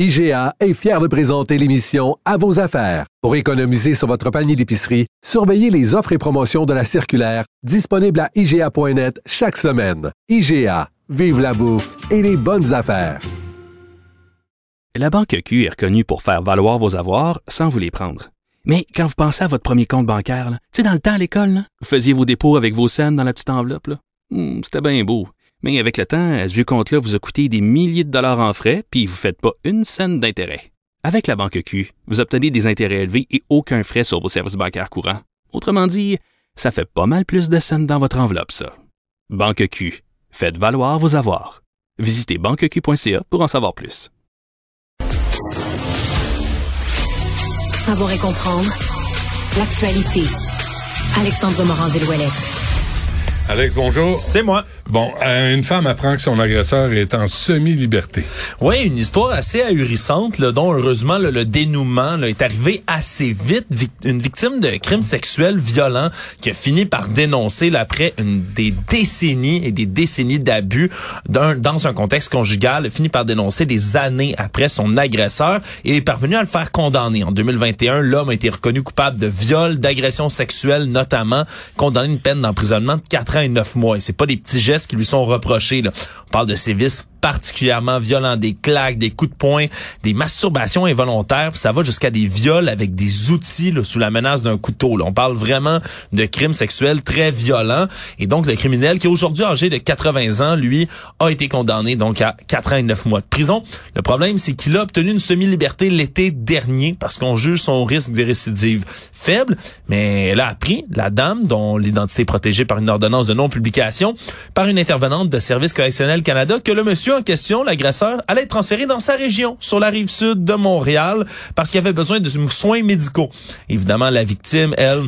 IGA est fier de présenter l'émission À vos affaires. Pour économiser sur votre panier d'épicerie, surveillez les offres et promotions de la circulaire disponible à IGA.net chaque semaine. IGA, vive la bouffe et les bonnes affaires. La Banque Q est reconnue pour faire valoir vos avoirs sans vous les prendre. Mais quand vous pensez à votre premier compte bancaire, tu sais, dans le temps à l'école, vous faisiez vos dépôts avec vos scènes dans la petite enveloppe. Hmm, C'était bien beau. Mais avec le temps, ce vieux compte-là vous a coûté des milliers de dollars en frais, puis vous ne faites pas une scène d'intérêt. Avec la banque Q, vous obtenez des intérêts élevés et aucun frais sur vos services bancaires courants. Autrement dit, ça fait pas mal plus de scènes dans votre enveloppe, ça. Banque Q, faites valoir vos avoirs. Visitez banqueq.ca pour en savoir plus. Savoir et comprendre l'actualité. Alexandre Morand-Villouellette. Alex, bonjour. C'est moi. Bon, euh, une femme apprend que son agresseur est en semi-liberté. Oui, une histoire assez ahurissante, là, dont heureusement là, le dénouement là, est arrivé assez vite. Vic- une victime de crimes sexuels violents qui a fini par dénoncer là, après une, des décennies et des décennies d'abus dans un contexte conjugal, a fini par dénoncer des années après son agresseur et est parvenu à le faire condamner. En 2021, l'homme a été reconnu coupable de viol, d'agression sexuelle notamment, condamné à une peine d'emprisonnement de 4 et 9 mois. Et c'est pas des petits gestes qui lui sont reprochés. Là. On parle de sévices particulièrement violents, des claques, des coups de poing, des masturbations involontaires, puis ça va jusqu'à des viols avec des outils là, sous la menace d'un couteau. là. On parle vraiment de crimes sexuels très violents. Et donc, le criminel, qui est aujourd'hui âgé de 80 ans, lui, a été condamné donc à 4 ans et 9 mois de prison. Le problème, c'est qu'il a obtenu une semi-liberté l'été dernier parce qu'on juge son risque de récidive faible. Mais elle a appris, la dame, dont l'identité est protégée par une ordonnance de non-publication, par une intervenante de Service correctionnel Canada, que le monsieur en question, l'agresseur, allait être transféré dans sa région, sur la rive sud de Montréal, parce qu'il avait besoin de soins médicaux. Évidemment, la victime, elle,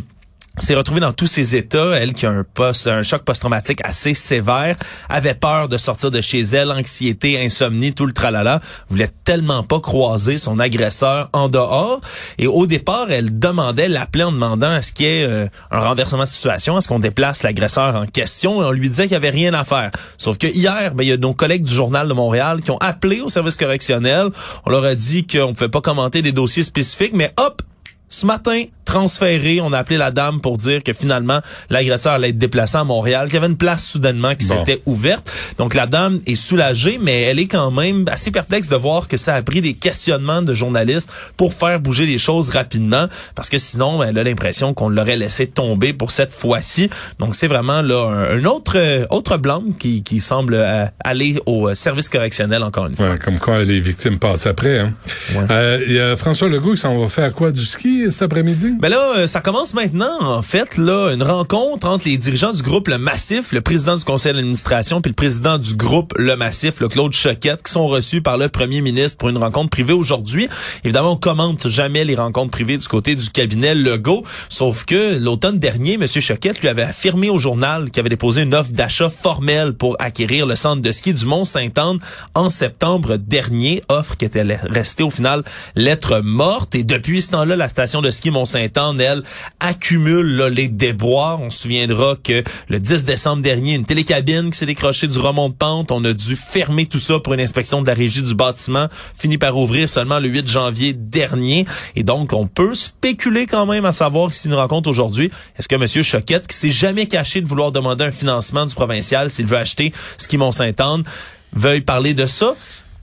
s'est retrouvée dans tous ses états, elle qui a un un choc post-traumatique assez sévère, avait peur de sortir de chez elle, anxiété, insomnie, tout le tralala, voulait tellement pas croiser son agresseur en dehors. Et au départ, elle demandait, l'appelait en demandant à ce qu'il y ait euh, un renversement de situation, à ce qu'on déplace l'agresseur en question, et on lui disait qu'il y avait rien à faire. Sauf que hier, ben, il y a nos collègues du Journal de Montréal qui ont appelé au service correctionnel. On leur a dit qu'on ne pouvait pas commenter des dossiers spécifiques, mais hop, ce matin, transféré, on a appelé la dame pour dire que finalement, l'agresseur allait être déplacé à Montréal, qu'il y avait une place soudainement qui Bon. s'était ouverte. Donc la dame est soulagée, mais elle est quand même assez perplexe de voir que ça a pris des questionnements de journalistes pour faire bouger les choses rapidement, parce que sinon, elle a l'impression qu'on l'aurait laissé tomber pour cette fois-ci. Donc c'est vraiment là un, un autre euh, autre blâme qui, qui semble euh, aller au euh, service correctionnel encore une fois. Ouais, comme quoi les victimes passent après. Hein. Ouais. Euh, il y a François Legault qui s'en va faire quoi du ski? Cet après-midi? Ben là, euh, ça commence maintenant, en fait, là, une rencontre entre les dirigeants du groupe Le Massif, le président du conseil d'administration, puis le président du groupe Le Massif, le Claude Choquette, qui sont reçus par le premier ministre pour une rencontre privée aujourd'hui. Évidemment, on commente jamais les rencontres privées du côté du cabinet Legault, sauf que l'automne dernier, M. Choquette lui avait affirmé au journal qu'il avait déposé une offre d'achat formelle pour acquérir le centre de ski du Mont-Saint-Anne en septembre dernier, offre qui était restée au final lettre morte. Et depuis ce temps-là, la station de ski Mont-Saint-Anne, elle, accumule les déboires. On se souviendra que le 10 décembre dernier, une télécabine qui s'est décrochée du remont de pente. On a dû fermer tout ça pour une inspection de la régie du bâtiment, fini par ouvrir seulement le 8 janvier dernier. Et donc, on peut spéculer quand même à savoir si une rencontre aujourd'hui, est-ce que M. Choquette, qui s'est jamais caché de vouloir demander un financement du provincial s'il veut acheter ski Mont-Saint-Anne, veuille parler de ça?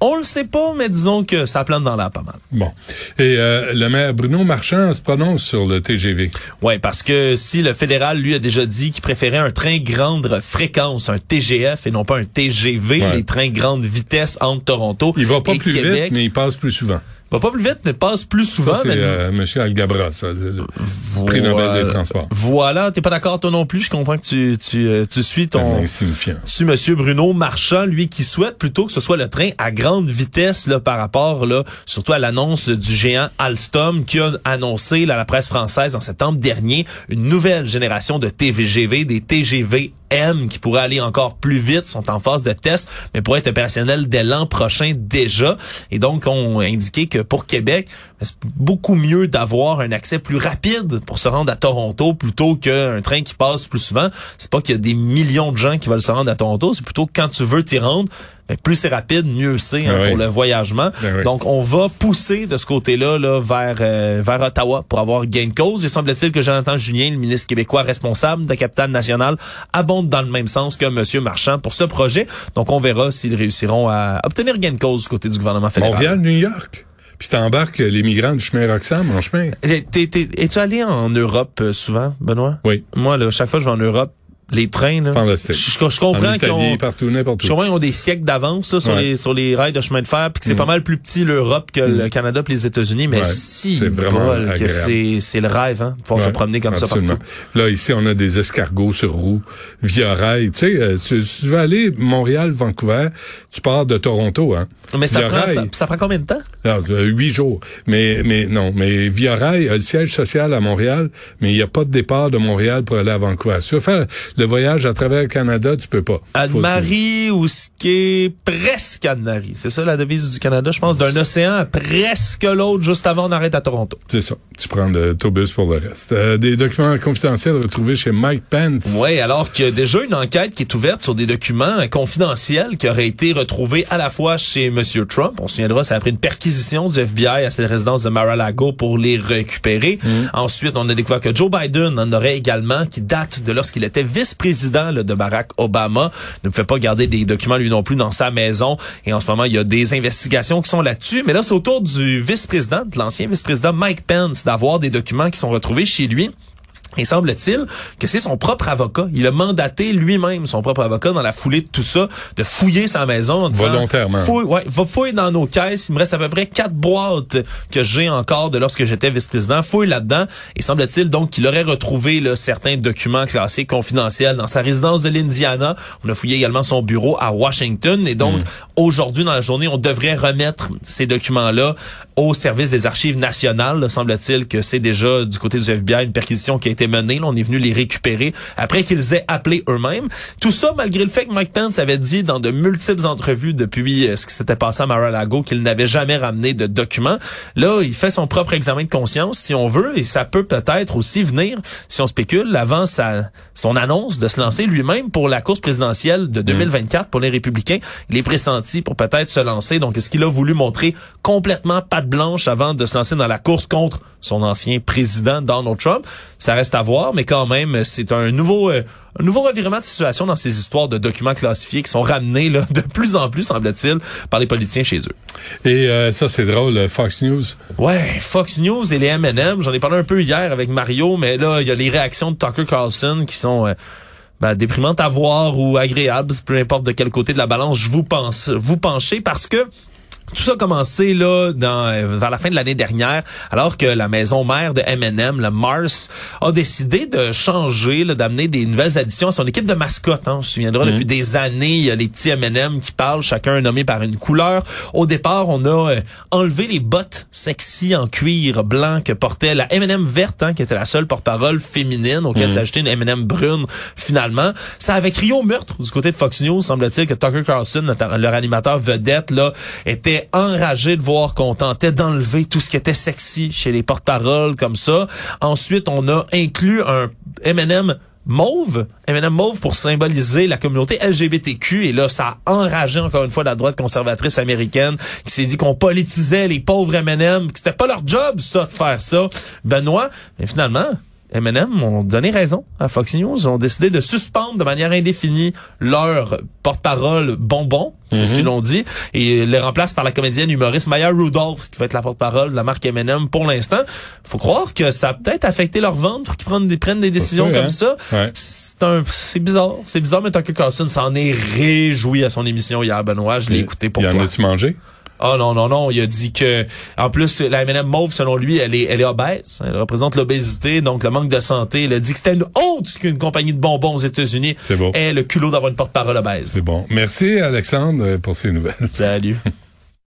On le sait pas, mais disons que ça plante dans l'air pas mal. Bon. Et euh, le maire Bruno Marchand se prononce sur le TGV. Ouais, parce que si le fédéral lui a déjà dit qu'il préférait un train grande fréquence, un TGF et non pas un TGV, Ouais. les trains grande vitesse entre Toronto Il va pas et plus Québec. vite, mais il passe plus souvent. Va pas plus vite, mais passe plus souvent. C'est mais- euh, M. Algabra, ça, le, le prix Nobel des Transports. Voilà, t'es pas d'accord toi non plus? Je comprends que tu tu, euh, tu suis ton insignifiant. tu monsieur Bruno Marchand, lui qui souhaite plutôt que ce soit le train à grande vitesse là par rapport là surtout à l'annonce du géant Alstom qui a annoncé là, à la presse française en septembre dernier une nouvelle génération de TVGV, des TGV M qui pourraient aller encore plus vite, sont en phase de test, mais pourraient être opérationnels dès l'an prochain déjà. Et donc, on a indiqué que pour Québec, c'est beaucoup mieux d'avoir un accès plus rapide pour se rendre à Toronto plutôt qu'un train qui passe plus souvent? C'est pas qu'il y a des millions de gens qui veulent se rendre à Toronto, c'est plutôt quand tu veux t'y rendre, mais plus c'est rapide, mieux c'est hein, oui. pour le voyagement. Ben oui. Donc, on va pousser de ce côté-là là, vers, euh, vers Ottawa pour avoir gain de cause. Il semble-t-il que Jonathan Julien, le ministre québécois responsable de la capitale nationale, abonde dans le même sens que M. Marchand pour ce projet. Donc, on verra s'ils réussiront à obtenir gain de cause du côté du gouvernement fédéral. Montréal, New York. Puis t'embarques les migrants du chemin Roxham en chemin. T'es- t'es- Es-tu allé en Europe euh, souvent, Benoît? Oui. Moi, là, chaque fois que je vais en Europe, les trains, là, Fantastique. je, je comprends en qu'ils ont... partout, n'importe Je où. comprends qu'ils ont des siècles d'avance là, sur, Ouais. les, sur les rails de chemin de fer, puis que c'est Mm. pas mal plus petit l'Europe que le Canada puis les États-Unis, mais Ouais, si c'est vraiment que c'est c'est le rêve, hein, de pouvoir se promener comme absolument. ça partout. Là, ici, on a des escargots sur roues, via rail. Tu sais, euh, tu, tu veux aller Montréal, Vancouver, tu pars de Toronto, hein. Mais ça Via prend, rail. ça, ça prend combien de temps? Ah, euh, huit jours. Mais, mais non, mais Via Rail a le siège social à Montréal, mais il n'y a pas de départ de Montréal pour aller à Vancouver. Si tu veux faire le voyage à travers le Canada, tu peux pas. Anne-Marie ou ce qui est presque Anne-Marie. C'est ça la devise du Canada, je pense, d'un océan à presque l'autre, juste avant on arrête à Toronto. C'est ça. Tu prends l'autobus pour le reste. Euh, des documents confidentiels retrouvés chez Mike Pence. Oui, alors qu'il y a déjà une enquête qui est ouverte sur des documents euh, confidentiels qui auraient été retrouvés à la fois chez M. Trump. On se souviendra, ça a pris une perquisition du FBI à cette résidence de Mar-a-Lago pour les récupérer. Ensuite, on a découvert que Joe Biden en aurait également, qui date de lorsqu'il était vice-président là, de Barack Obama. Ne pouvait pas garder des documents lui non plus dans sa maison. Et en ce moment, il y a des investigations qui sont là-dessus. Mais là, c'est au tour du vice-président, de l'ancien vice-président Mike Pence, d'avoir des documents qui sont retrouvés chez lui. Et semble-t-il que c'est son propre avocat. Il a mandaté lui-même son propre avocat dans la foulée de tout ça, de fouiller sa maison en disant... Volontairement. Fouille, ouais, va fouiller dans nos caisses. Il me reste à peu près quatre boîtes que j'ai encore de lorsque j'étais vice-président. Fouille là-dedans. Et semble-t-il donc qu'il aurait retrouvé là, certains documents classés confidentiels dans sa résidence de l'Indiana. On a fouillé également son bureau à Washington. Et donc, aujourd'hui, dans la journée, on devrait remettre ces documents-là au service des archives nationales. Semble-t-il que c'est déjà du côté du FBI une perquisition qui a été menée. Là, on est venu les récupérer après qu'ils aient appelé eux-mêmes. Tout ça malgré le fait que Mike Pence avait dit dans de multiples entrevues depuis euh, ce qui s'était passé à Mar-a-Lago qu'il n'avait jamais ramené de documents. Là, il fait son propre examen de conscience, si on veut, et ça peut peut-être aussi venir, si on spécule, avant sa, son annonce de se lancer lui-même pour la course présidentielle de 2024 pour les Républicains. Il est pressenti pour peut-être se lancer. Donc, est-ce qu'il a voulu montrer complètement patte blanche avant de se lancer dans la course contre son ancien président Donald Trump? Ça reste à voir, mais quand même, c'est un nouveau, euh, un nouveau revirement de situation dans ces histoires de documents classifiés qui sont ramenés là, de plus en plus, semble-t-il, par les politiciens chez eux. Et euh, ça, c'est drôle, euh, Fox News. Ouais, Fox News et les M&M, j'en ai parlé un peu hier avec Mario, mais là, il y a les réactions de Tucker Carlson qui sont euh, ben, déprimantes à voir ou agréables, peu importe de quel côté de la balance je vous pense, vous penchez, parce que tout ça a commencé là dans, euh, vers la fin de l'année dernière, alors que la maison mère de M&M, le Mars, a décidé de changer, d'amener des nouvelles additions à son équipe de mascottes. Hein. On se souviendra, depuis des années, il y a les petits M&M qui parlent, chacun nommé par une couleur. Au départ, on a euh, enlevé les bottes sexy en cuir blanc que portait la M&M verte, hein, qui était la seule porte-parole féminine, auquel s'ajoutait une M&M brune. Finalement, ça avait crié au meurtre du côté de Fox News. Semble-t-il que Tucker Carlson, leur animateur vedette, là, était enragé de voir qu'on tentait d'enlever tout ce qui était sexy chez les porte-paroles comme ça. Ensuite, on a inclus un M&M mauve, M&M mauve pour symboliser la communauté LGBTQ et là ça a enragé encore une fois la droite conservatrice américaine qui s'est dit qu'on politisait les pauvres M&M, que c'était pas leur job ça de faire ça. Benoît, mais finalement M&M ont donné raison à Fox News, ont décidé de suspendre de manière indéfinie leur porte-parole bonbon, c'est ce qu'ils ont dit, et les remplace par la comédienne humoriste Maya Rudolph, qui va être la porte-parole de la marque M&M pour l'instant. Faut croire que ça a peut-être affecté leur vente pour qu'ils prennent des, prennent des décisions comme hein? ça. Ouais. C'est un, c'est bizarre, c'est bizarre, mais Tucker Carlson s'en est réjoui à son émission hier, Benoît. Je l'ai écouté pour y en toi. mangé? Ah non, non, non, il a dit que, en plus, la M&M mauve, selon lui, elle est, elle est obèse. Elle représente l'obésité, donc le manque de santé. Il a dit que c'était une honte qu'une compagnie de bonbons aux États-Unis ait le culot d'avoir une porte-parole obèse. C'est bon. Merci, Alexandre, pour ces nouvelles. Salut.